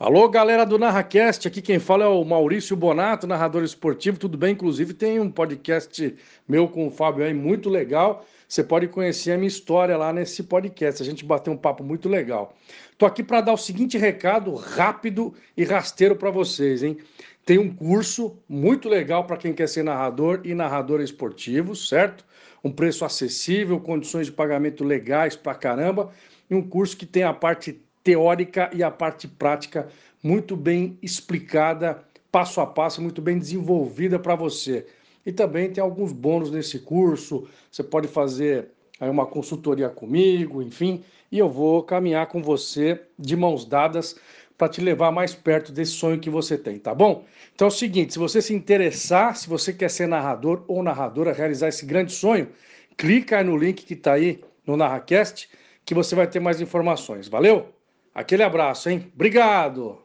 Alô, galera do NarraCast, aqui quem fala é o Maurício Bonato, narrador esportivo, tudo bem? Inclusive tem um podcast meu com o Fábio aí muito legal, você pode conhecer a minha história lá nesse podcast, a gente bateu um papo muito legal. Tô aqui para dar o seguinte recado rápido e rasteiro para vocês, hein? Tem um curso muito legal para quem quer ser narrador e narrador esportivo, certo? Um preço acessível, condições de pagamento legais pra caramba, e um curso que tem a parte teórica e a parte prática muito bem explicada, passo a passo, muito bem desenvolvida para você. E também tem alguns bônus nesse curso, você pode fazer aí uma consultoria comigo, enfim, e eu vou caminhar com você de mãos dadas para te levar mais perto desse sonho que você tem, tá bom? Então é o seguinte, se você se interessar, se você quer ser narrador ou narradora, realizar esse grande sonho, clica aí no link que está aí no NarraCast, que você vai ter mais informações. Valeu? Aquele abraço, hein? Obrigado!